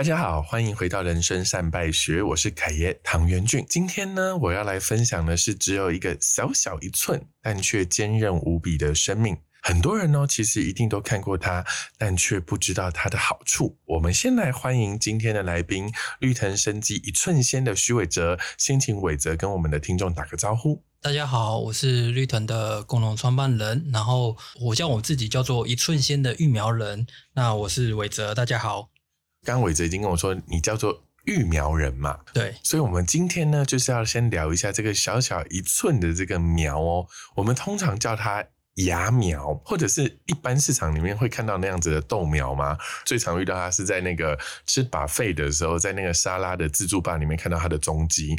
大家好，欢迎回到人生善败学，我是凯爷唐元俊。今天呢，我要来分享的是只有一个小小一寸，但却坚韧无比的生命。很多人呢，其实一定都看过它，但却不知道它的好处。我们先来欢迎今天的来宾——绿藤生机一寸仙的徐伟哲。先请伟哲跟我们的听众打个招呼。大家好，我是绿藤的共同创办人，然后我叫我自己叫做一寸仙的育苗人。那我是伟哲，大家好。刚刚伟哲已经跟我说，你叫做育苗人嘛？对，所以，我们今天呢，就是要先聊一下这个小小一寸的这个苗哦。我们通常叫它芽苗，或者是一般市场里面会看到那样子的豆苗吗？最常遇到它是在那个吃把费的时候，在那个沙拉的自助吧里面看到它的踪迹。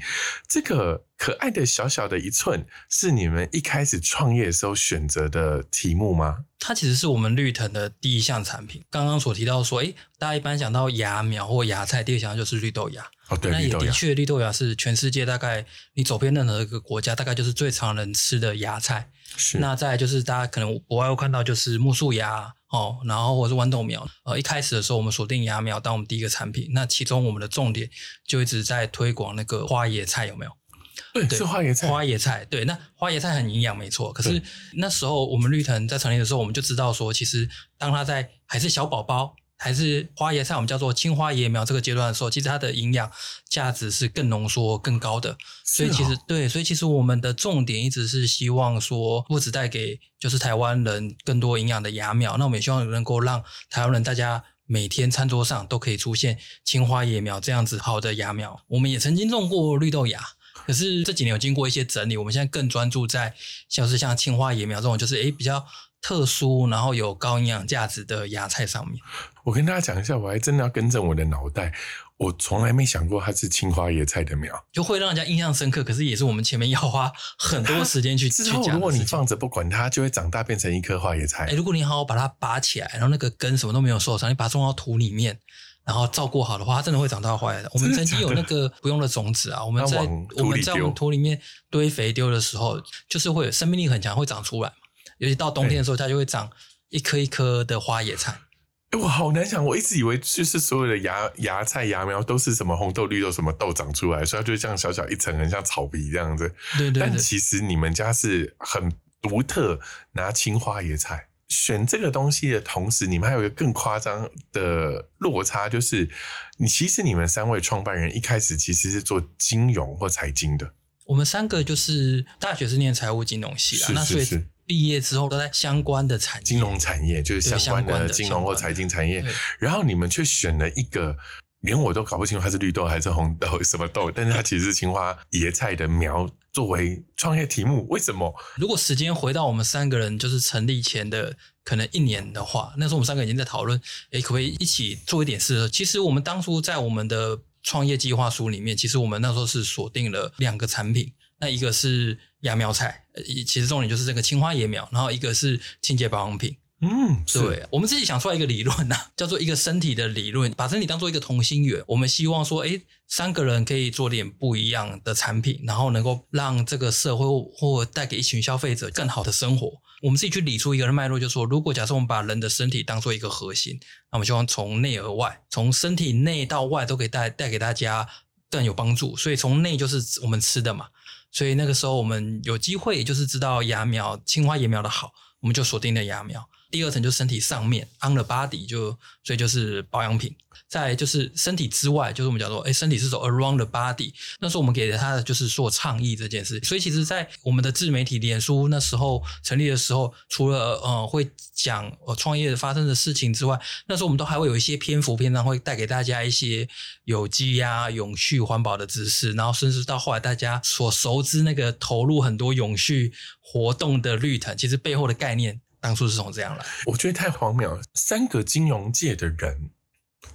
这个可爱的小小的一寸，是你们一开始创业的时候选择的题目吗？它其实是我们绿藤的第一项产品。刚刚所提到说，哎，大家一般想到芽苗或芽菜，第一想到就是绿豆芽。哦，对，那也的确，绿豆芽是全世界大概你走遍任何一个国家，大概就是最常人吃的芽菜。是。那再就是大家可能国外会看到就是木树芽哦，然后或者是豌豆苗。呃，一开始的时候我们锁定芽苗当我们第一个产品，那其中我们的重点就一直在推广那个花椰菜，有没有？对，是花椰菜。花椰菜，对，那花椰菜很营养，没错。可是那时候我们绿藤在成立的时候，我们就知道说，其实当它在还是小宝宝，还是花椰菜，我们叫做青花椰苗这个阶段的时候，其实它的营养价值是更浓缩、更高的。所以其实对，所以其实我们的重点一直是希望说，不止带给就是台湾人更多营养的芽苗，那我们也希望能够让台湾人大家每天餐桌上都可以出现青花椰苗这样子好的芽苗。我们也曾经种过绿豆芽。可是这几年有经过一些整理，我们现在更专注在像是像青花野苗这种，就是诶比较特殊，然后有高营养价值的芽菜上面。我跟大家讲一下，我还真的要更正我的脑袋，我从来没想过它是青花野菜的苗，就会让人家印象深刻。可是也是我们前面要花很多时间去 之后，如果你放着不管它，就会长大变成一棵花野菜。哎，如果你好好把它拔起来，然后那个根什么都没有受伤，你把它种到土里面。然后照顾好的话，它真的会长大坏的。我们曾经有那个不用的种子啊，我们在我们在我们土里面堆肥丢的时候，就是会有生命力很强，会长出来。尤其到冬天的时候，它就会长一颗一颗的花野菜。哎，我好难想，我一直以为就是所有的芽芽菜芽苗都是什么红豆绿豆什么豆长出来，所以它就像小小一层，很像草皮这样子。对对。但其实你们家是很独特，拿青花野菜。选这个东西的同时，你们还有一个更夸张的落差，就是你其实你们三位创办人一开始其实是做金融或财经的。我们三个就是大学是念财务金融系的，那所以毕业之后都在相关的产业，金融产业就是相关的金融或财经产业。然后你们却选了一个。连我都搞不清楚它是绿豆还是红豆什么豆，但是它其实是青花野菜的苗作为创业题目，为什么？如果时间回到我们三个人就是成立前的可能一年的话，那时候我们三个已经在讨论，诶，可不可以一起做一点事？其实我们当初在我们的创业计划书里面，其实我们那时候是锁定了两个产品，那一个是芽苗菜，其实重点就是这个青花野苗，然后一个是清洁保养品。嗯，对，我们自己想出来一个理论呐，叫做一个身体的理论，把身体当做一个同心圆。我们希望说，哎，三个人可以做点不一样的产品，然后能够让这个社会或带给一群消费者更好的生活。我们自己去理出一个脉络，就说，如果假设我们把人的身体当做一个核心，那我们希望从内而外，从身体内到外都可以带带给大家更有帮助。所以从内就是我们吃的嘛，所以那个时候我们有机会就是知道芽苗、青花椰苗的好，我们就锁定了芽苗。第二层就是身体上面，on the body 就所以就是保养品。再就是身体之外，就是我们讲说，哎，身体是走 around the body。那时候我们给了他的就是做倡议这件事。所以其实，在我们的自媒体脸书那时候成立的时候，除了呃会讲呃创业发生的事情之外，那时候我们都还会有一些篇幅篇章会带给大家一些有机呀、永续环保的知识，然后甚至到后来大家所熟知那个投入很多永续活动的绿藤，其实背后的概念。当初是从这样来，我觉得太荒谬了。三个金融界的人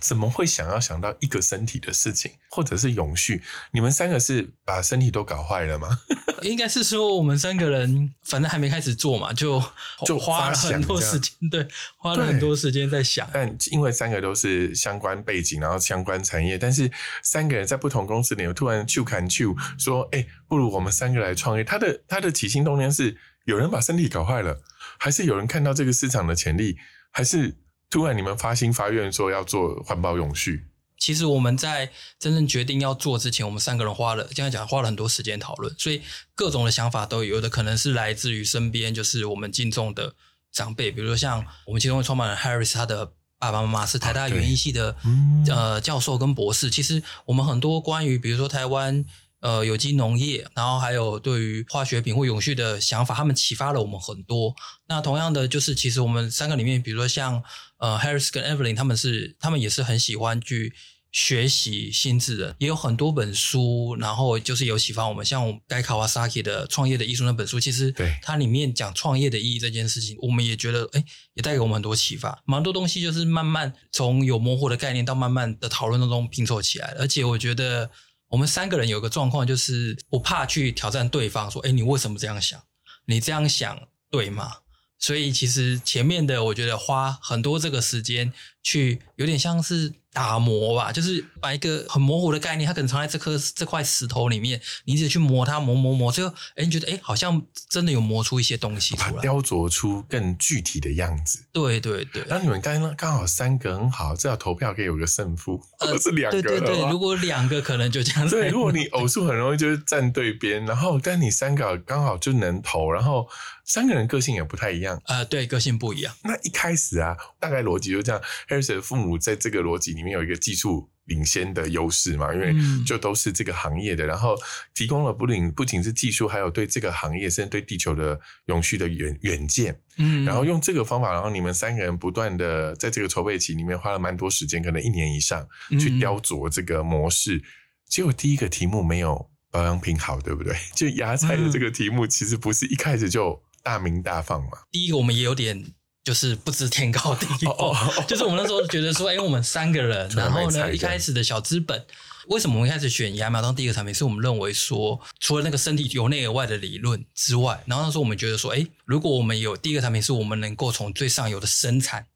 怎么会想要想到一个身体的事情，或者是永续？你们三个是把身体都搞坏了吗？应该是说我们三个人反正还没开始做嘛，就就花了很多时间，对，花了很多时间在想。但因为三个都是相关背景，然后相关产业，但是三个人在不同公司里，突然就砍就说：“哎，不如我们三个来创业。”他的他的起心动念是有人把身体搞坏了。还是有人看到这个市场的潜力，还是突然你们发心发愿说要做环保永续？其实我们在真正决定要做之前，我们三个人花了这样讲花了很多时间讨论，所以各种的想法都有，有的可能是来自于身边就是我们敬重的长辈，比如说像我们其中的创办人 Harris，他的爸爸妈妈是台大园艺系的、嗯呃教授跟博士。其实我们很多关于比如说台湾呃有机农业，然后还有对于化学品或永续的想法，他们启发了我们很多。那同样的，就是其实我们三个里面，比如说像呃 Harris 跟 Evelyn，他们是他们也是很喜欢去学习新智的，也有很多本书，然后就是有启发我们。像我们该卡瓦萨 k 的《创业的艺术》那本书，其实对它里面讲创业的意义这件事情，我们也觉得哎，也带给我们很多启发。蛮多东西就是慢慢从有模糊的概念到慢慢的讨论当中拼凑起来。而且我觉得我们三个人有个状况，就是不怕去挑战对方，说哎，你为什么这样想？你这样想对吗？所以其实前面的我觉得花很多这个时间去，有点像是打磨吧，就是把一个很模糊的概念，它可能藏在这颗这块石头里面，你一直去磨它，磨磨磨，最后哎，你觉得哎，好像真的有磨出一些东西出来。雕琢出更具体的样子。对对对，那你们刚刚好三个很好，至少投票可以有个胜负，呃或者是两个对对对，如果两个可能就这样。对，如果你偶数很容易就是站对边，然后但你三个刚好就能投，然后三个人个性也不太一样。呃，对，个性不一样。那一开始啊，大概逻辑就这样。Harris 的父母在这个逻辑里面有一个技术领先的优势嘛，因为嗯就都是这个行业的，然后提供了不仅不仅是技术，还有对这个行业甚至对地球的永续的远远见。嗯，然后用这个方法，然后你们三个人不断的在这个筹备期里面花了蛮多时间，可能一年以上去嗯雕琢这个模式。结果第一个题目没有保养品好，对不对？就芽菜的这个题目，其实不是一开始就大名大放嘛。第一个我们也有点就是不知天高地 厚，就是我们那时候觉得说，哎、我们三个人，然后呢，一开始的小资本，为什么我们一开始选芽苗当第一个产品？是我们认为说，除了那个身体由内而外的理论之外，然后那时候我们觉得说，哎、如果我们有第一个产品，是我们能够从最上游的生产。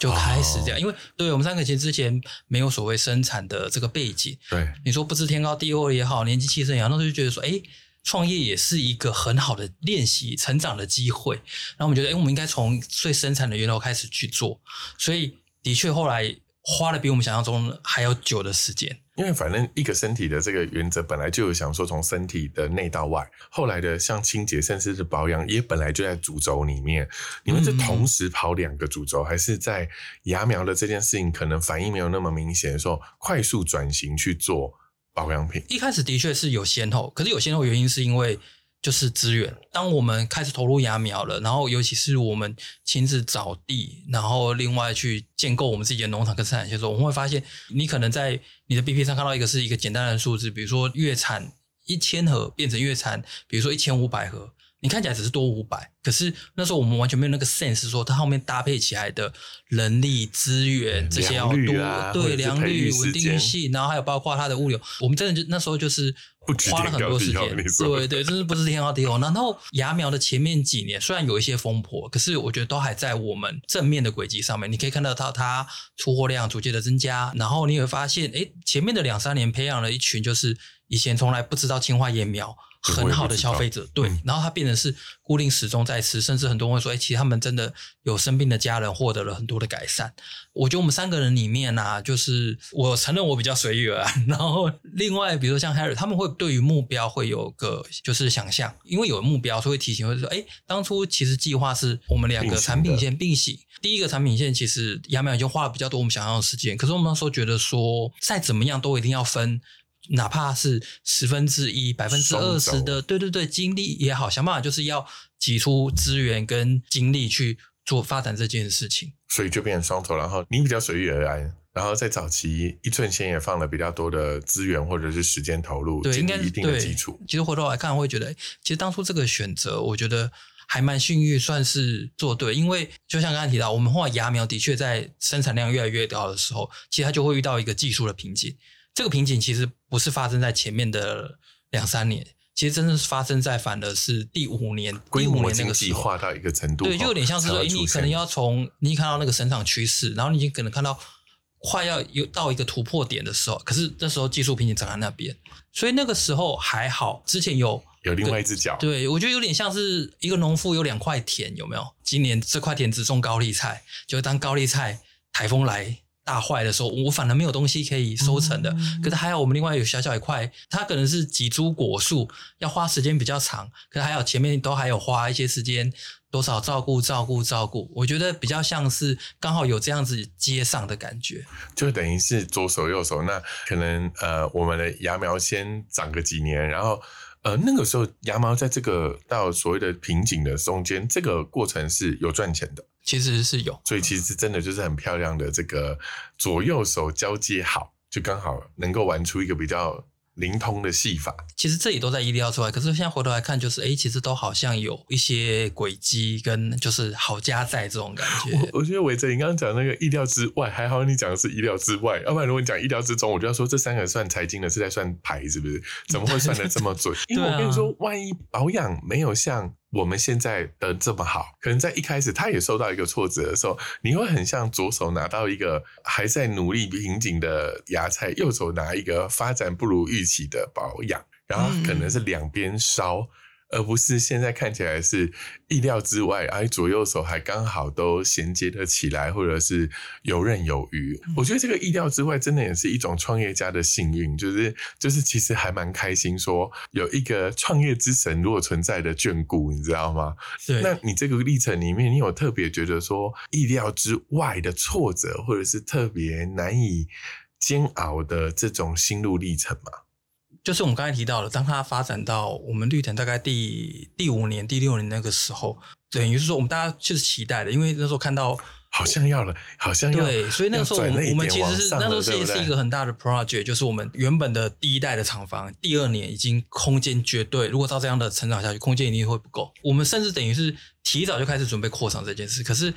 就开始这样，因为对我们三个其实之前没有所谓生产的这个背景，对，你说不知天高地厚也好，年纪气盛也好，那时候就觉得说，哎，创业也是一个很好的练习成长的机会。然后我们觉得，哎，我们应该从最生产的源头开始去做。所以的确后来花了比我们想象中还要久的时间。因为反正一个身体的这个原则本来就有想说从身体的内到外，后来的像清洁甚至是保养也本来就在主轴里面。你们是同时跑两个主轴，还是在芽苗的这件事情可能反应没有那么明显的时候，快速转型去做保养品？一开始的确是有先后，可是有先后原因是因为就是资源。当我们开始投入芽苗了，然后尤其是我们亲自找地，然后另外去建构我们自己的农场跟生产线的时候，我们会发现，你可能在你的 BP 上看到一个是一个简单的数字，比如说月产一千盒变成月产，比如说一千五百盒。你看起来只是多五百，可是那时候我们完全没有那个 sense，说它后面搭配起来的人力资源这些要多，对良率、稳定性，然后还有包括它的物流，我们真的就那时候就是花了很多时间对对，真是不是天高地厚。然后芽苗的前面几年虽然有一些风波，可是我觉得都还在我们正面的轨迹上面。你可以看得到它出货量逐渐的增加，然后你会发现，哎，前面的两三年培养了一群就是以前从来不知道青花叶苗。很好的消费者，对，嗯然后他变成是固定始终在吃，甚至很多人会说，哎，其实他们真的有生病的家人获得了很多的改善。我觉得我们三个人里面啊，就是我承认我比较随遇而安，然后另外比如说像 Harry，他们会对于目标会有个就是想象，因为有目标，所以会提醒会说，哎，当初其实计划是我们两个产品线并行，第一个产品线其实亚美已经花了比较多我们想要的时间，可是我们那时候觉得说，再怎么样都一定要分。哪怕是十分之一、百分之二十的，对对对，精力也好，想办法就是要挤出资源跟精力去做发展这件事情。所以就变成双头，然后你比较随遇而安，然后在早期一寸先也放了比较多的资源或者是时间投入，对，应该一定的基础。。其实回头来看，会觉得，其实当初这个选择，我觉得还蛮幸运，算是做对。因为就像刚才提到，我们后来芽苗的确在生产量越来越高的时候，其实它就会遇到一个技术的瓶颈。这个瓶颈其实不是发生在前面的两三年，其实真正是发生在反而是第五年、第五规模经年那个时候。济化到一个程度，对，就有点像是说，你可能要从你看到那个生长趋势，然后你已经可能看到快要有到一个突破点的时候，可是那时候技术瓶颈长在那边，所以那个时候还好，之前有有另外一只脚，对我觉得有点像是一个农夫有两块田，有没有？今年这块田只种高丽菜，就当高丽菜台风来。大坏的时候，我反而没有东西可以收成的。嗯可是还有我们另外有小小一块，它可能是几株果树，要花时间比较长，可是还有前面都还有花一些时间，多少照顾照顾照顾。我觉得比较像是刚好有这样子接上的感觉。就等于是左手右手，那可能呃，我们的芽苗先长个几年，然后呃，那个时候芽苗在这个到所谓的瓶颈的中间，这个过程是有赚钱的，其实是有，所以其实真的就是很漂亮的这个左右手交接好，就刚好能够玩出一个比较灵通的戏法。其实这里都在意料之外。可是现在回头来看，就是哎，其实都好像有一些轨迹跟就是好家在这种感觉。我我觉得伟哲，你刚刚讲那个意料之外，还好你讲的是意料之外，要不然如果你讲意料之中，我就要说这三个算财经的是在算牌，是不是？怎么会算的这么准？因为我跟你说，万一保养没有像我们现在的这么好，可能在一开始他也受到一个挫折的时候，你会很像左手拿到一个还在努力瓶颈的芽菜，右手拿一个发展不如预期的保养，然后可能是两边烧。而不是现在看起来是意料之外，而左右手还刚好都衔接得起来，或者是游刃有余。我觉得这个意料之外，真的也是一种创业家的幸运，就是就是其实还蛮开心，说有一个创业之神如果存在的眷顾，你知道吗？对，那你这个历程里面，你有特别觉得说意料之外的挫折，或者是特别难以煎熬的这种心路历程吗？就是我们刚才提到了，当它发展到我们绿藤大概第第五年、第六年那个时候，等于是说我们大家就是期待的，因为那时候看到好像要了，好像要对，所以那个时候我们我们其实是那时候是是一个很大的 project，就是我们原本的第一代的厂房，第二年已经空间绝对，如果照这样的成长下去，空间一定会不够。我们甚至等于是提早就开始准备扩厂这件事。可是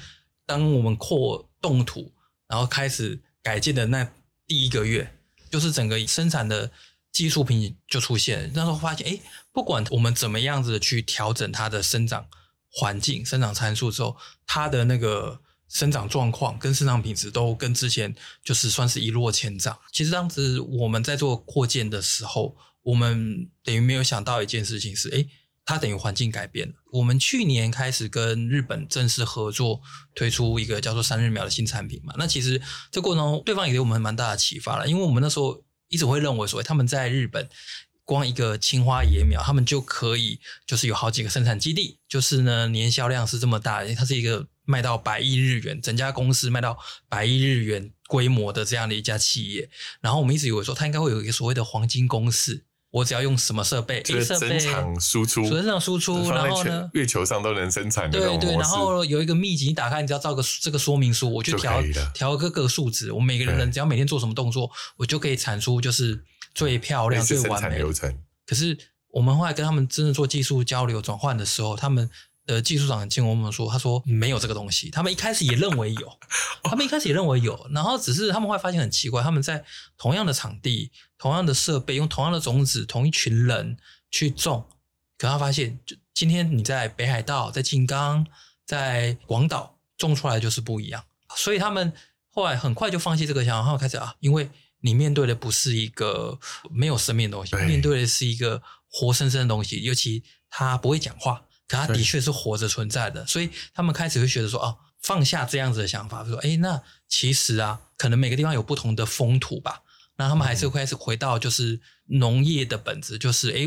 当我们扩动土，然后开始改建的那第一个月，就是整个生产的技术瓶颈就出现了。那时候发现，哎，不管我们怎么样子去调整它的生长环境、生长参数之后，它的那个生长状况跟生长品质都跟之前就是算是一落千丈。其实当时我们在做扩建的时候，我们等于没有想到一件事情是，哎，它等于环境改变了。我们去年开始跟日本正式合作，推出一个叫做三日苗的新产品嘛。那其实这过程中，对方也给我们蛮大的启发了，因为我们那时候一直会认为所谓他们在日本。光一个青花野苗，他们就可以就是有好几个生产基地，就是呢年销量是这么大，它是一个卖到百亿日元，整家公司卖到百亿日元规模的这样的一家企业。然后我们一直以为说，它应该会有一个所谓的黄金公司，我只要用什么设备就 A 是设备，增产输出，生产输出，然后呢？月球上都能生产对对。然后有一个秘籍，你打开，你只要照个这个说明书，我去就调调各个数值，我每个人对。只要每天做什么动作，我就可以产出就是最漂亮、最完美。的产流程，可是我们后来跟他们真的做技术交流转换的时候，他们的技术长很见我们说，他说没有这个东西。他们一开始也认为有，他们一开始也认为有，然后只是他们会发现很奇怪，他们在同样的场地、同样的设备、用同样的种子、同一群人去种，可他发现，就今天你在北海道、在静冈、在广岛种出来就是不一样。所以他们后来很快就放弃这个想法，他们开始啊，因为你面对的不是一个没有生命的东西，对面对的是一个活生生的东西，尤其它不会讲话，可它的确是活着存在的，所以他们开始会觉得说，哦，放下这样子的想法，说，哎，那其实啊，可能每个地方有不同的风土吧，那他们还是会开始回到就是农业的本质，就是哎，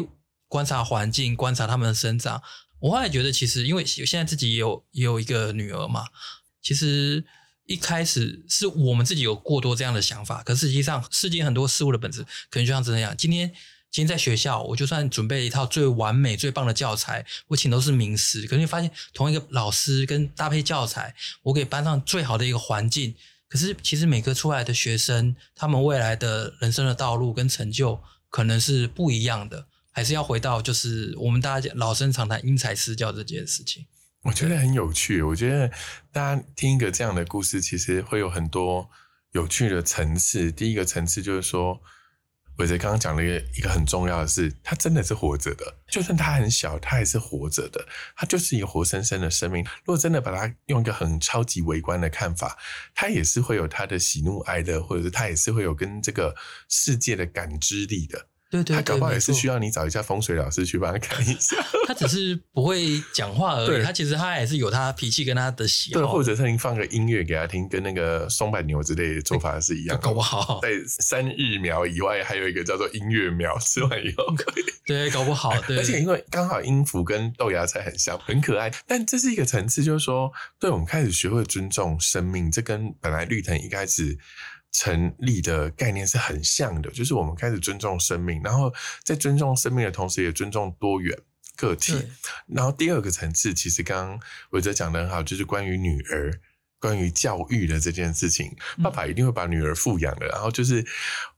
观察环境，观察它们的生长。我后来觉得，其实因为现在自己也有也有一个女儿嘛，其实一开始是我们自己有过多这样的想法，可实际上世间很多事物的本质可能就像这样。今天今天在学校，我就算准备一套最完美、最棒的教材，我请都是名师，可是你发现同一个老师跟搭配教材，我给班上最好的一个环境，可是其实每个出来的学生，他们未来的人生的道路跟成就可能是不一样的。还是要回到，就是我们大家老生常谈因材施教这件事情。我觉得很有趣。我觉得大家听一个这样的故事，其实会有很多有趣的层次。第一个层次就是说，伟哲刚刚讲了一个一个很重要的事，他真的是活着的，就算他很小，他还是活着的，他就是一个活生生的生命。如果真的把他用一个很超级微观的看法，他也是会有他的喜怒哀乐，或者是他也是会有跟这个世界的感知力的。对对对，他搞不好也是需要你找一下风水老师去帮他看一下，他只是不会讲话而对已，他其实他也是有他脾气跟他的喜好，对，或者是您放个音乐给他听，跟那个松柏牛之类的做法是一样的。搞不好，在三日苗以外，还有一个叫做音乐苗，吃完以后可以。对，搞不好，对，而且因为刚好音符跟豆芽菜很像，很可爱。但这是一个层次，就是说，对我们开始学会尊重生命，这跟本来绿藤一开始成立的概念是很像的，就是我们开始尊重生命，然后在尊重生命的同时，也尊重多元个体。然后第二个层次，其实刚刚伟哲讲的很好，就是关于女儿。关于教育的这件事情，爸爸一定会把女儿富养的，然后就是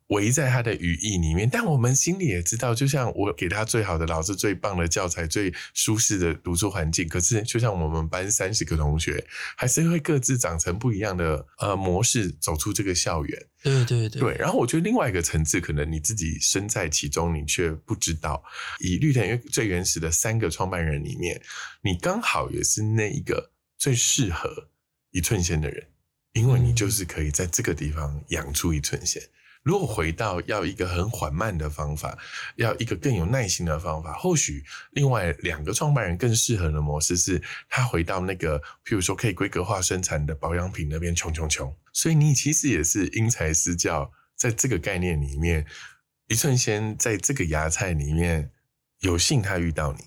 围在他的羽翼里面。但我们心里也知道，就像我给他最好的老师、最棒的教材、最舒适的读书环境，可是就像我们班三十个同学，还是会各自长成不一样的呃模式，走出这个校园。对对对对，然后我觉得另外一个层次，可能你自己身在其中，你却不知道。以绿藤最原始的三个创办人里面，你刚好也是那一个最适合一寸仙的人，因为你就是可以在这个地方养出一寸仙。如果回到要一个很缓慢的方法，要一个更有耐心的方法，或许另外两个创办人更适合的模式是，他回到那个，譬如说可以规格化生产的保养品那边，穷穷穷。所以你其实也是因材施教，在这个概念里面，一寸仙在这个芽菜里面有幸他遇到你，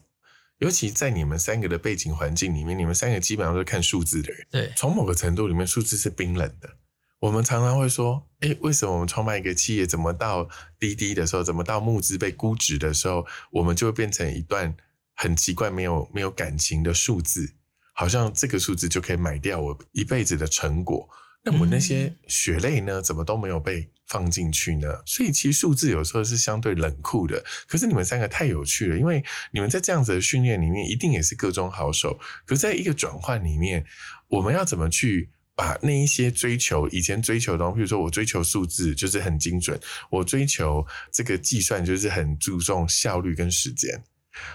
尤其在你们三个的背景环境里面，你们三个基本上都是看数字的人，对从某个程度里面，数字是冰冷的。我们常常会说，哎，为什么我们创办一个企业，怎么到滴滴的时候，怎么到募资被估值的时候，我们就会变成一段很奇怪、没有没有感情的数字，好像这个数字就可以买掉我一辈子的成果。那我那些血泪呢，怎么都没有被放进去呢？所以其实数字有时候是相对冷酷的。可是你们三个太有趣了，因为你们在这样子的训练里面，一定也是各中好手。可是在一个转换里面，我们要怎么去？把那一些追求以前追求的东西，比如说我追求数字就是很精准，我追求这个计算就是很注重效率跟时间。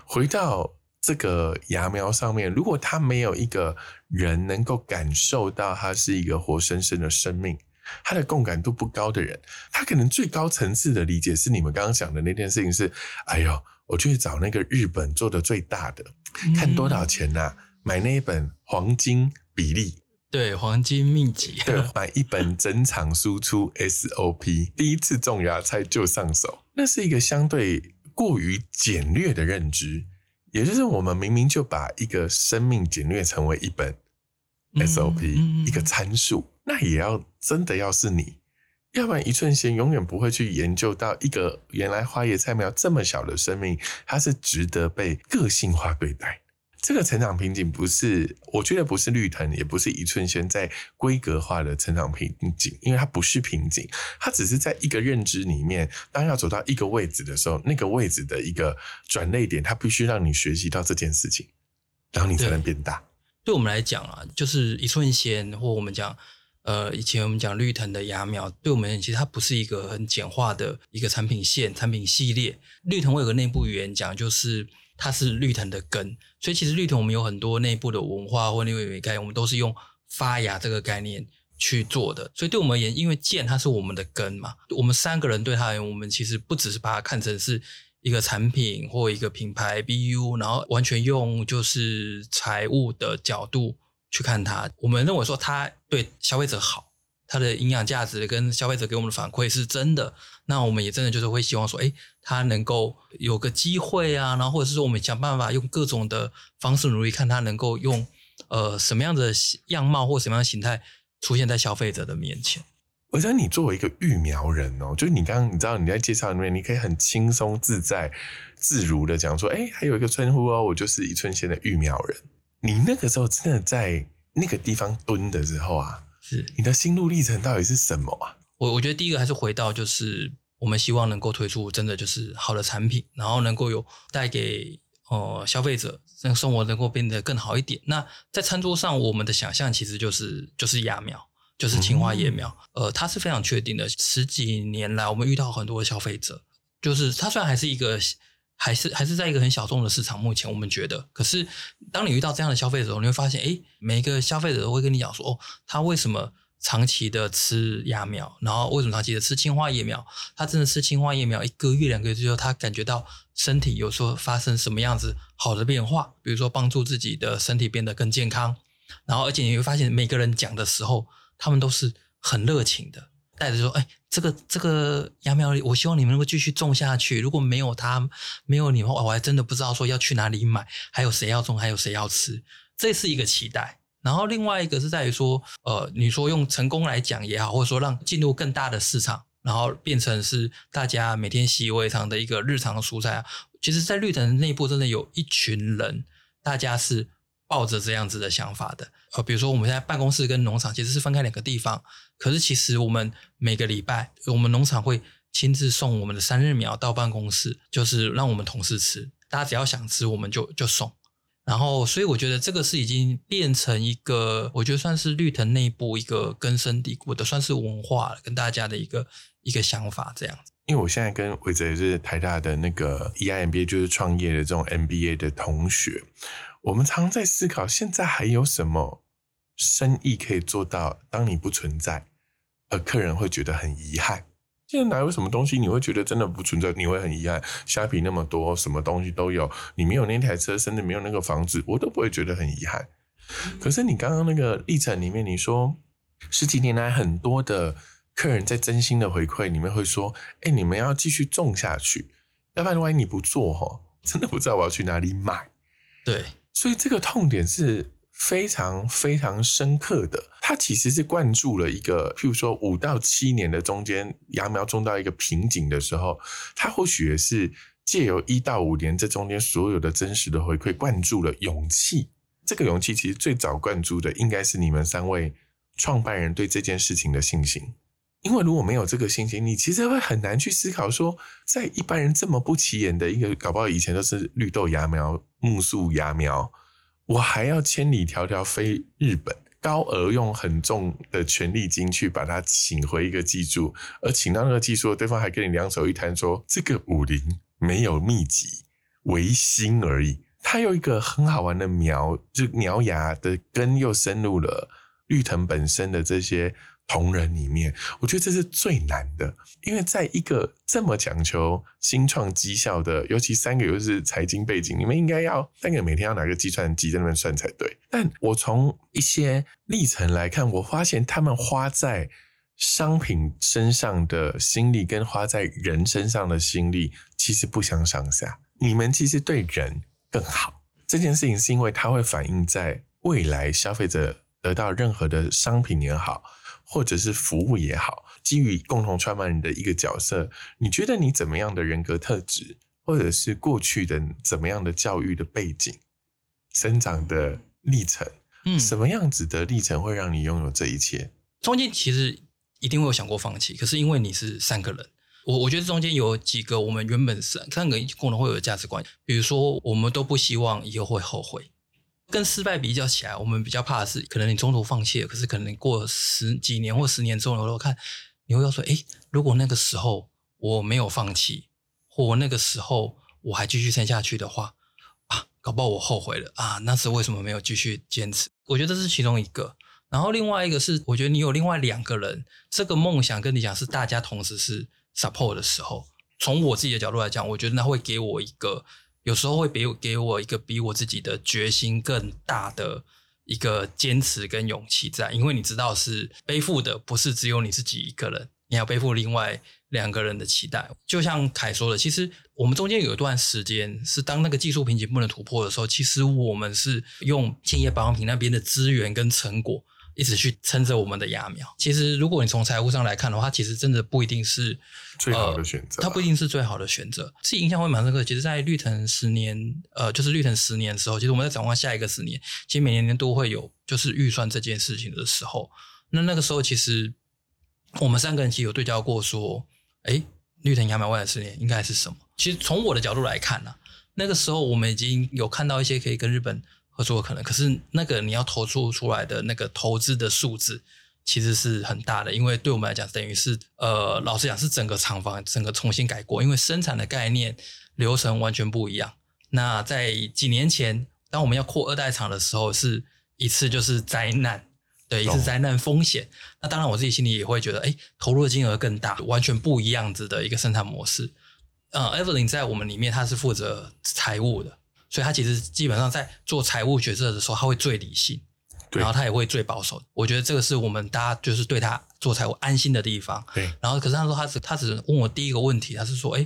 回到这个芽苗上面，如果他没有一个人能够感受到他是一个活生生的生命，他的共感度不高的人，他可能最高层次的理解是你们刚刚讲的那件事情是：哎呦，我去找那个日本做的最大的，看多少钱呐、啊？买那一本黄金比例。对，黄金秘籍，对，买一本整场输出 SOP，第一次种芽菜就上手，那是一个相对过于简略的认知，也就是我们明明就把一个生命简略成为一本 SOP，、嗯一个参数，那也要真的要是你，要不然一寸线永远不会去研究到一个原来花叶菜苗这么小的生命，它是值得被个性化对待。这个成长瓶颈不是，我觉得不是绿藤，也不是一寸线在规格化的成长瓶颈，因为它不是瓶颈，它只是在一个认知里面，当要走到一个位置的时候，那个位置的一个转类点，它必须让你学习到这件事情，然后你才能变大。对我们来讲啊，就是一寸仙，或我们讲，呃，以前我们讲绿藤的芽苗，对我们其实它不是一个很简化的一个产品线、产品系列。绿藤我有个内部语言讲，就是它是绿藤的根，所以其实绿藤我们有很多内部的文化或内部概念，我们都是用发芽这个概念去做的。所以对我们而言，因为剑它是我们的根嘛，我们三个人对它而言，我们其实不只是把它看成是。一个产品或一个品牌 BU，然后完全用就是财务的角度去看它。我们认为说它对消费者好，它的营养价值跟消费者给我们的反馈是真的。那我们也真的就是会希望说，哎，它能够有个机会啊，然后或者是说我们想办法用各种的方式努力，看它能够用呃什么样的样貌或什么样的形态出现在消费者的面前。我觉得你作为一个育苗人哦，就是你刚刚你知道你在介绍里面，你可以很轻松自在、自如的讲说，哎，还有一个称呼哦，我就是一寸线的育苗人。你那个时候真的在那个地方蹲的时候啊，是你的心路历程到底是什么啊？我我觉得第一个还是回到就是我们希望能够推出真的就是好的产品，然后能够有带给呃消费者让生活能够变得更好一点。那在餐桌上，我们的想象其实就是就是芽苗。就是青花野苗，呃，它是非常确定的。十几年来，我们遇到很多的消费者，就是它虽然还是一个，还是还是在一个很小众的市场，目前我们觉得，可是当你遇到这样的消费者，你会发现，哎，每一个消费者都会跟你讲说，哦，他为什么长期的吃芽苗，然后为什么长期的吃青花叶苗？他真的吃青花叶苗一个月、两个月之后，他感觉到身体有时候发生什么样子好的变化，比如说帮助自己的身体变得更健康。然后，而且你会发现，每个人讲的时候，他们都是很热情的，带着说：“哎，这个这个芽苗，我希望你们能够继续种下去。如果没有它，没有你们，我还真的不知道说要去哪里买，还有谁要种，还有谁要吃。这是一个期待。然后另外一个是在于说，呃，你说用成功来讲也好，或者说让进入更大的市场，然后变成是大家每天习以为常的一个日常蔬菜啊。其实，在绿藤内部真的有一群人，大家是。抱着这样子的想法的，呃，比如说我们现在办公室跟农场其实是分开两个地方，可是其实我们每个礼拜，我们农场会亲自送我们的三日苗到办公室，就是让我们同事吃，大家只要想吃，我们就就送。然后，所以我觉得这个是已经变成一个，我觉得算是绿藤内部一个根深蒂固的，算是文化了，跟大家的一个一个想法这样子。因为我现在跟伟哲也是台大的那个 EIMBA，就是创业的这种 MBA 的同学。我们常在思考，现在还有什么生意可以做到？当你不存在，而客人会觉得很遗憾。现在哪有什么东西你会觉得真的不存在？你会很遗憾？虾皮那么多，什么东西都有，你没有那台车，甚至没有那个房子，我都不会觉得很遗憾。可是你刚刚那个历程里面，你说十几年来很多的客人在真心的回馈，你们会说：“哎，你们要继续种下去，要不然万一你不做，哈，真的不知道我要去哪里买。”对。所以这个痛点是非常非常深刻的，它其实是灌注了一个，譬如说五到七年的中间，芽苗种到一个瓶颈的时候，它或许也是借由一到五年这中间所有的真实的回馈，灌注了勇气。这个勇气其实最早灌注的，应该是你们三位创办人对这件事情的信心。因为如果没有这个信心，你其实会很难去思考说，在一般人这么不起眼的一个，搞不好以前都是绿豆芽苗、木树芽苗，我还要千里迢迢飞日本，高额用很重的权利金去把它请回一个技术，而请到那个技术，对方还跟你两手一摊说，这个武林没有秘籍，唯心而已。它有一个很好玩的苗，就苗芽的根又深入了绿藤本身的这些。同仁里面，我觉得这是最难的，因为在一个这么讲求新创绩效的，尤其三个又是财经背景，你们应该要三个每天要拿个计算机在那边算才对。但我从一些历程来看，我发现他们花在商品身上的心力，跟花在人身上的心力，其实不相上下。你们其实对人更好，这件事情是因为它会反映在未来消费者得到任何的商品也好。或者是服务也好，基于共同创办人的一个角色，你觉得你怎么样的人格特质，或者是过去的怎么样的教育的背景、生长的历程，嗯，什么样子的历程会让你拥有这一切？中间其实一定会有想过放弃，可是因为你是三个人，我我觉得中间有几个我们原本三三个共同会有的价值观，比如说我们都不希望以后会后悔。跟失败比较起来，我们比较怕的是，可能你中途放弃了，可是可能你过十几年或十年之后，回头看，你会要说：哎，如果那个时候我没有放弃，或那个时候我还继续撑下去的话，啊，搞不好我后悔了啊，那是为什么没有继续坚持？我觉得这是其中一个。然后另外一个是，我觉得你有另外两个人，这个梦想跟你讲是大家同时是 support 的时候，从我自己的角度来讲，我觉得那会给我一个。有时候会给给我一个比我自己的决心更大的一个坚持跟勇气在，因为你知道是背负的不是只有你自己一个人，你要背负另外两个人的期待。就像凯说的，其实我们中间有一段时间是当那个技术瓶颈不能突破的时候，其实我们是用建业保养品那边的资源跟成果。一直去撑着我们的芽苗。其实，如果你从财务上来看的话，其实真的不一定是最好的选择。它不一定是最好的选择，是印象会蛮深刻。其实，在绿藤十年，呃，就是绿藤十年的时候，其实我们在展望下一个十年，其实每年年都会有就是预算这件事情的时候。那那个时候，其实我们三个人其实有对焦过，说，哎，绿藤芽苗未来十年应该是什么？其实从我的角度来看呢，那个时候我们已经有看到一些可以跟日本。合作可能，可是那个你要投出出来的那个投资的数字其实是很大的，因为对我们来讲，等于是呃，老实讲是整个厂房整个重新改过，因为生产的概念流程完全不一样。那在几年前，当我们要扩二代厂的时候，是一次就是灾难。对，一次灾难风险。那当然，我自己心里也会觉得，哎，投入的金额更大，完全不一样子的一个生产模式。呃，Evelyn 在我们里面，他是负责财务的，所以他其实基本上在做财务决策的时候，他会最理性，然后他也会最保守。我觉得这个是我们大家就是对他做财务安心的地方。对。然后，可是他说他只他只问我第一个问题，他是说，哎，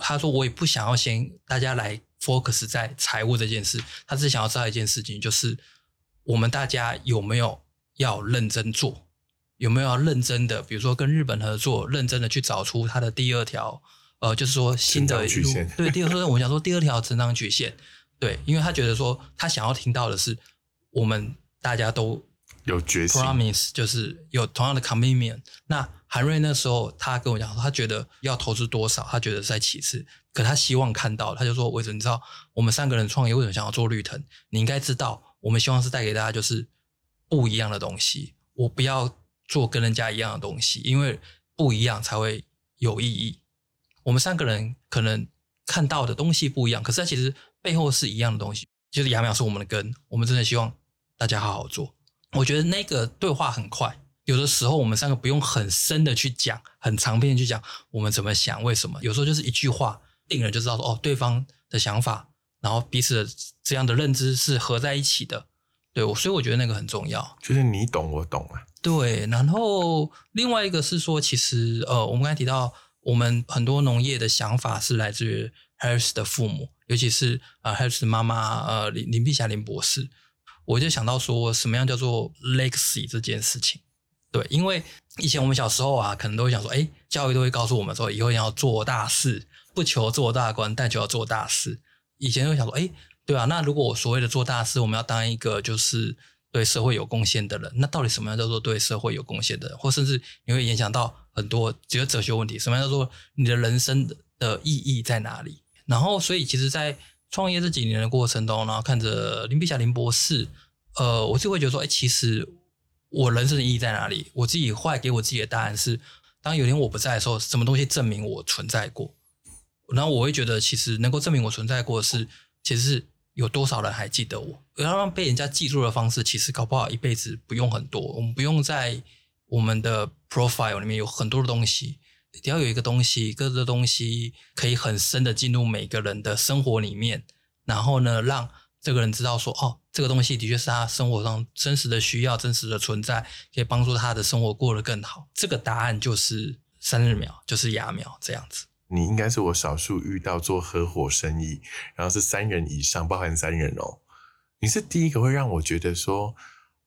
他说我也不想要先大家来 focus 在财务这件事，他只想要知道一件事情，就是我们大家有没有。要认真做，有没有要认真的？比如说跟日本合作，认真的去找出它的第二条，呃，就是说新的曲线。对，第二说我想说第二条成长曲线。对，因为他觉得说他想要听到的是我们大家都有决心，promise 就是有同样的 commitment。那韩瑞那时候他跟我讲说，他觉得要投资多少，他觉得在其次，可他希望看到，他就说：为什么你知道我们三个人创业为什么想要做绿藤？你应该知道，我们希望是带给大家就是。不一样的东西，我不要做跟人家一样的东西，因为不一样才会有意义。我们三个人可能看到的东西不一样，可是它其实背后是一样的东西。就是雅淼是我们的根，我们真的希望大家好好做。我觉得那个对话很快，有的时候我们三个不用很深的去讲，很长篇去讲我们怎么想，为什么。有时候就是一句话，令人就知道说哦，对方的想法，然后彼此的这样的认知是合在一起的。对，我所以我觉得那个很重要，就是你懂我懂啊。对，然后另外一个是说，其实呃，我们刚才提到，我们很多农业的想法是来自于 Harris 的父母，尤其是呃 Harris 妈妈呃林林碧霞林博士，我就想到说，什么样叫做 legacy 这件事情？对，因为以前我们小时候啊，可能都会想说，哎，教育都会告诉我们说，以后要做大事，不求做大官，但求要做大事。以前会想说，哎。对啊，那如果我所谓的做大事，我们要当一个就是对社会有贡献的人，那到底什么样叫做对社会有贡献的人？或甚至你会影响到很多只有哲学问题，什么样叫做你的人生的意义在哪里？然后，所以其实，在创业这几年的过程中，然后看着林碧霞林博士，呃，我就会觉得说，哎，其实我人生的意义在哪里？我自己后来给我自己的答案是，当有一天我不在的时候，什么东西证明我存在过？然后我会觉得，其实能够证明我存在过是，其实是。有多少人还记得我？要让被人家记住的方式，其实搞不好一辈子不用很多。我们不用在我们的 profile 里面有很多的东西，只要有一个东西，各个东西可以很深的进入每个人的生活里面，然后呢，让这个人知道说，哦，这个东西的确是他生活上真实的需要、真实的存在，可以帮助他的生活过得更好。这个答案就是三日秒，就是牙秒这样子。你应该是我少数遇到做合伙生意，然后是三人以上，包含三人哦。你是第一个会让我觉得说，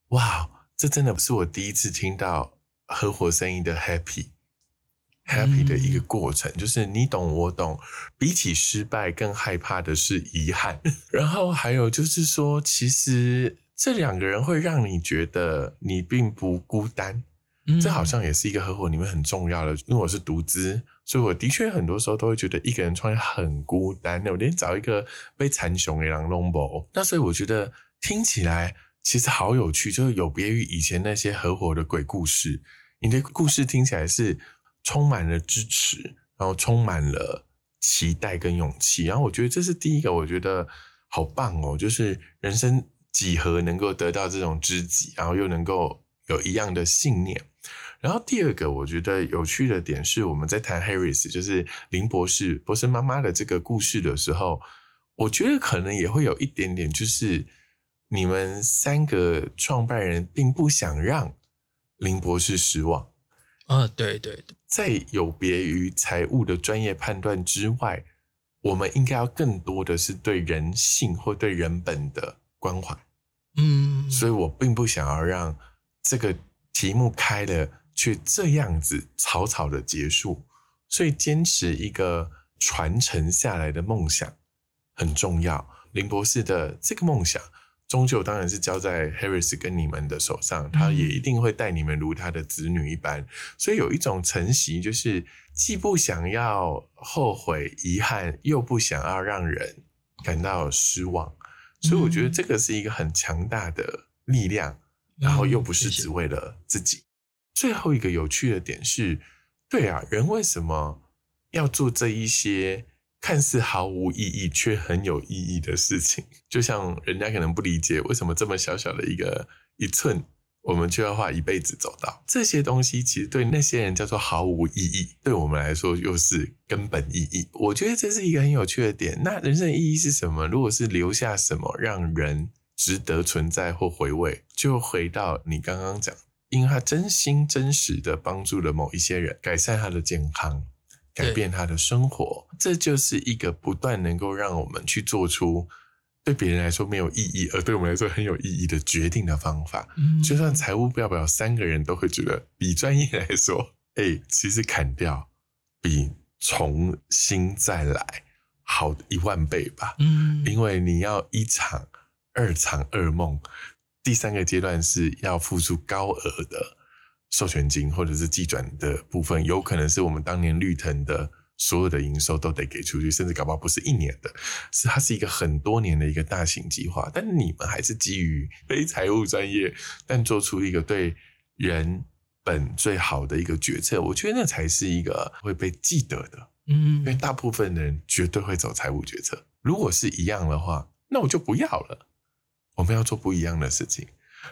哇，这真的不是我第一次听到合伙生意的 happy，happy 的一个过程，就是你懂我懂。比起失败，更害怕的是遗憾。然后还有就是说，其实这两个人会让你觉得你并不孤单。这好像也是一个合伙里面很重要的，因为我是独资，所以我的确很多时候都会觉得一个人创业很孤单。我连找一个被残熊的狼龙博，那所以我觉得听起来其实好有趣，就是有别于以前那些合伙的鬼故事。你的故事听起来是充满了支持，然后充满了期待跟勇气。然后我觉得这是第一个，我觉得好棒哦，就是人生几何能够得到这种知己，然后又能够有一样的信念。然后第二个我觉得有趣的点是，我们在谈 Harris，就是林博士博士妈妈的这个故事的时候，我觉得可能也会有一点点，就是你们三个创办人并不想让林博士失望。嗯，对对，在有别于财务的专业判断之外，我们应该要更多的是对人性或对人本的关怀。嗯，所以我并不想要让这个题目开了。却这样子草草的结束，所以坚持一个传承下来的梦想很重要。林博士的这个梦想，终究当然是交在 Harris 跟你们的手上，他也一定会带你们如他的子女一般。所以有一种承袭，就是既不想要后悔遗憾，又不想要让人感到失望。所以我觉得这个是一个很强大的力量，然后又不是只为了自己。最后一个有趣的点是，对啊，人为什么要做这一些看似毫无意义却很有意义的事情？就像人家可能不理解为什么这么小小的一个一寸我们就要花一辈子走到这些东西，其实对那些人叫做毫无意义，对我们来说又是根本意义。我觉得这是一个很有趣的点。那人生意义是什么？如果是留下什么让人值得存在或回味，就回到你刚刚讲，因为他真心真实的帮助了某一些人，改善他的健康，改变他的生活，这就是一个不断能够让我们去做出。对别人来说没有意义，而对我们来说很有意义的决定的方法，就算财务报表三个人都会觉得比专业来说，哎，其实砍掉比重新再来好一万倍吧。嗯，因为你要一场、二场噩梦，第三个阶段是要付出高额的授权金或者是寄转的部分，有可能是我们当年绿藤的。所有的营收都得给出去，甚至搞不好不是一年的，是它是一个很多年的一个大型计划。但你们还是基于非财务专业，但做出一个对人本最好的一个决策，我觉得那才是一个会被记得的。嗯，因为大部分人绝对会走财务决策。如果是一样的话，那我就不要了。我们要做不一样的事情，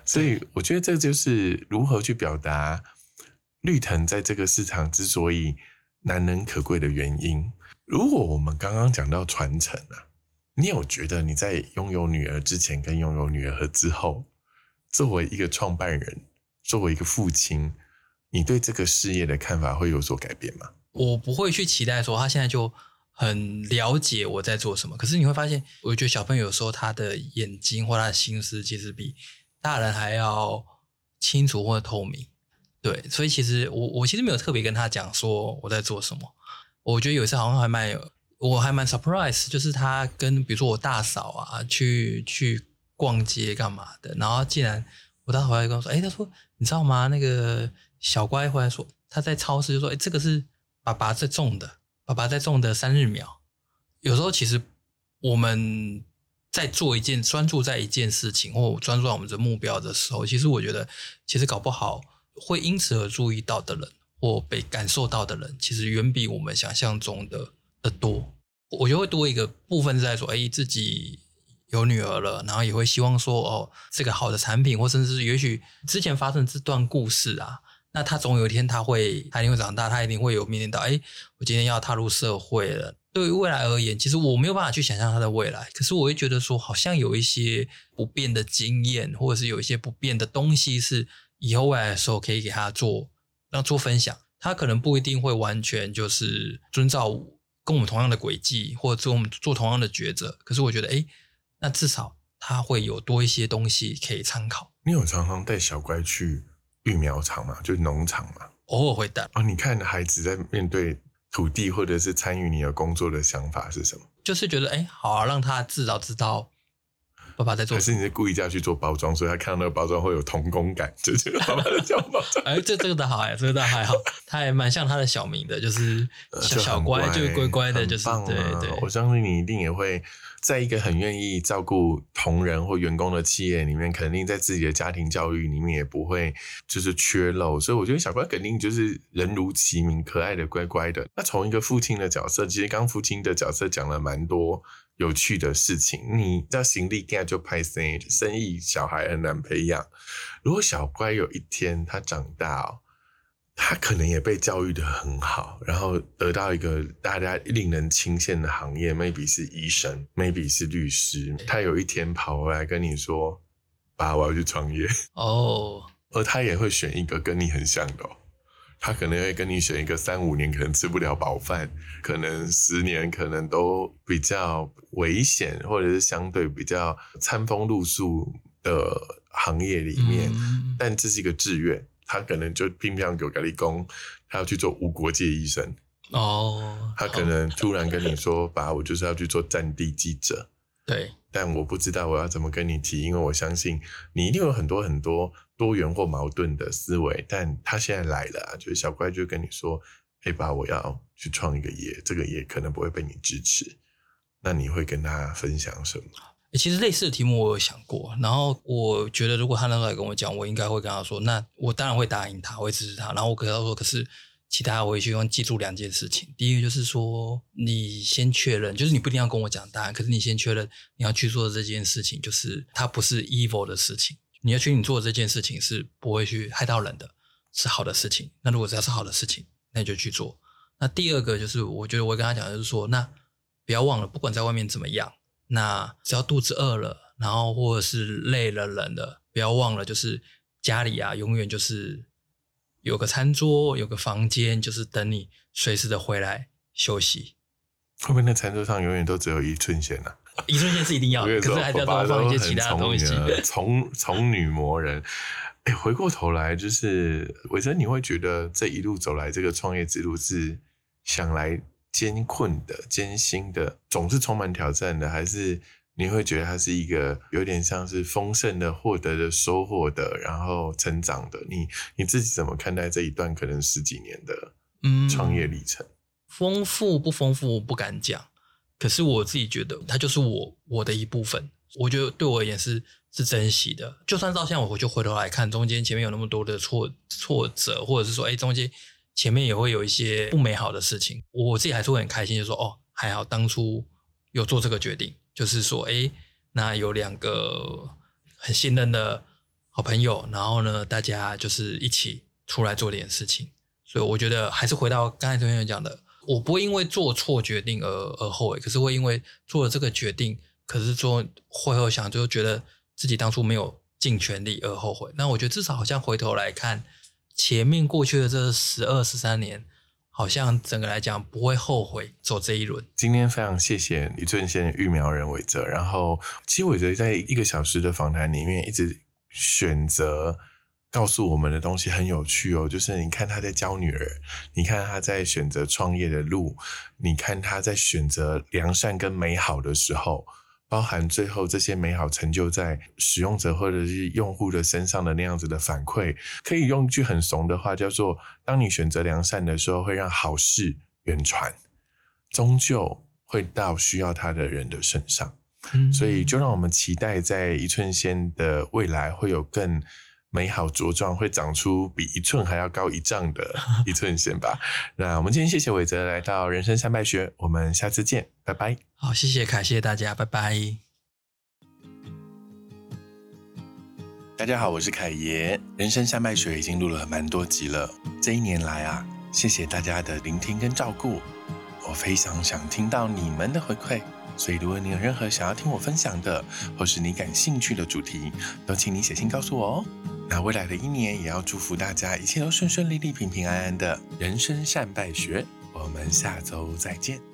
所以我觉得这就是如何去表达绿藤在这个市场之所以。难能可贵的原因。如果我们刚刚讲到传承啊，你有觉得你在拥有女儿之前跟拥有女儿之后，作为一个创办人，作为一个父亲，你对这个事业的看法会有所改变吗？我不会去期待说他现在就很了解我在做什么。可是你会发现，我觉得小朋友有时候他的眼睛或他的心思，其实比大人还要清楚或者透明。对，所以其实我我其实没有特别跟他讲说我在做什么。我觉得有一次好像还蛮有，我还蛮 surprise，就是他跟比如说我大嫂啊去去逛街干嘛的，然后竟然我大嫂回来跟我说，哎，他说你知道吗？那个小乖回来说他在超市就说，哎，这个是爸爸在种的，爸爸在种的三日苗。有时候其实我们在做一件专注在一件事情或专注在我们的目标的时候，其实我觉得其实搞不好。会因此而注意到的人，或被感受到的人，其实远比我们想象中的的多。我觉得会多一个部分是在说，哎，自己有女儿了，然后也会希望说，哦，这个好的产品，或甚至是也许之前发生这段故事啊，那他总有一天他会，他一定会长大，他一定会有面临到，哎，我今天要踏入社会了。对于未来而言，其实我没有办法去想象他的未来，可是我会觉得说，好像有一些不变的经验，或者是有一些不变的东西是。以后未来的时候可以给他做，让做分享。他可能不一定会完全就是遵照跟我们同样的轨迹，或者做我们做同样的抉择。可是我觉得，哎，那至少他会有多一些东西可以参考。你有常常带小乖去育苗场嘛？就是农场嘛？偶尔会带。啊，你看孩子在面对土地或者是参与你的工作的想法是什么？就是觉得，哎，好，啊让他至少知道。爸爸在做，可是你是故意这样去做包装，所以他看到那个包装会有童工感，就是爸爸在做包装。哎，这这个倒好哎，这个倒还好，他还蛮像他的小名的，就是小乖，就是乖乖的，就是对对。我相信你一定也会在一个很愿意照顾同仁或员工的企业里面，肯定在自己的家庭教育里面也不会就是缺漏，所以我觉得小乖肯定就是人如其名，可爱的乖乖的。那从一个父亲的角色，其实刚父亲的角色讲了蛮多。有趣的事情，你叫行李盖就拍生意，生意小孩很难培养。如果小乖有一天他长大哦，他可能也被教育的很好，然后得到一个大家令人倾羡的行业，maybe 是医生，maybe 是律师。他有一天跑回来跟你说：“爸，我要去创业。”哦，而他也会选一个跟你很像的。他可能会跟你选一个三五年可能吃不了饱饭，可能十年可能都比较危险，或者是相对比较餐风露宿的行业里面，但这是一个志愿，他可能就拼命给力工，他要去做无国界医生。哦，他可能突然跟你说，爸，我就是要去做战地记者。对，但我不知道我要怎么跟你提，因为我相信你一定有很多很多多元或矛盾的思维。但他现在来了，就是小乖就跟你说：“哎爸，我要去创一个业，这个业可能不会被你支持。”那你会跟他分享什么？其实类似的题目我有想过，然后我觉得如果他那时候来跟我讲，我应该会跟他说：“那我当然会答应他，会支持他。”然后我跟他说：“可是。”其他我也希望记住两件事情。第一个就是说，你先确认，就是你不一定要跟我讲答案，可是你先确认你要去做的这件事情，就是它不是 evil 的事情，你要确定你做的这件事情是不会去害到人的，是好的事情。那如果只要是好的事情，那你就去做。那第二个就是，我觉得我跟他讲就是说，那不要忘了，不管在外面怎么样，那只要肚子饿了，然后或者是累了、冷了，不要忘了，就是家里啊，永远就是有个餐桌，有个房间，就是等你随时的回来休息。会不会那餐桌上永远都只有一寸线呢、一寸线是一定要可是还是要多放一些其他的东西。从从女魔人。哎，回过头来，就是伟森，你会觉得这一路走来，这个创业之路是想来艰困的、艰辛的，总是充满挑战的，还是你会觉得它是一个有点像是丰盛的、获得的、收获的，然后成长的？你你自己怎么看待这一段可能十几年的嗯创业历程？丰富不丰富我不敢讲，可是我自己觉得它就是我我的一部分。我觉得对我而言是是珍惜的。就算到现在，我就回头来看，中间前面有那么多的挫挫折，或者是说，哎，中间前面也会有一些不美好的事情，我自己还是会很开心，就说，哦，还好当初有做这个决定，就是说，哎，那有两个很信任的好朋友，然后呢，大家就是一起出来做点事情。所以我觉得还是回到刚才同学讲的，我不会因为做错决定而而后悔，可是会因为做了这个决定，可是做会后想就觉得自己当初没有尽全力而后悔。那我觉得至少好像回头来看前面过去的这十二十三年，好像整个来讲不会后悔走这一轮。今天非常谢谢李俊宪育苗人伟哲，然后其实伟哲在一个小时的访谈里面一直选择告诉我们的东西很有趣哦，就是你看他在教女儿，你看他在选择创业的路，你看他在选择良善跟美好的时候。包含最后这些美好成就在使用者或者是用户的身上的那样子的反馈，可以用一句很怂的话叫做：当你选择良善的时候，会让好事远传。终究会到需要它的人的身上，所以就让我们期待在一寸线的未来会有更美好茁壮，会长出比一寸还要高一丈的 一寸线吧。那我们今天谢谢伟泽来到人生三百学，我们下次见，拜拜。好，谢谢凯，谢谢大家，拜拜。大家好，我是凯爷。人生山脉学已经录了蛮多集了，这一年来啊，谢谢大家的聆听跟照顾，我非常想听到你们的回馈。所以，如果你有任何想要听我分享的，或是你感兴趣的主题，都请你写信告诉我哦。那未来的一年，也要祝福大家一切都顺顺利利、平平安安的。人生善败学，我们下周再见。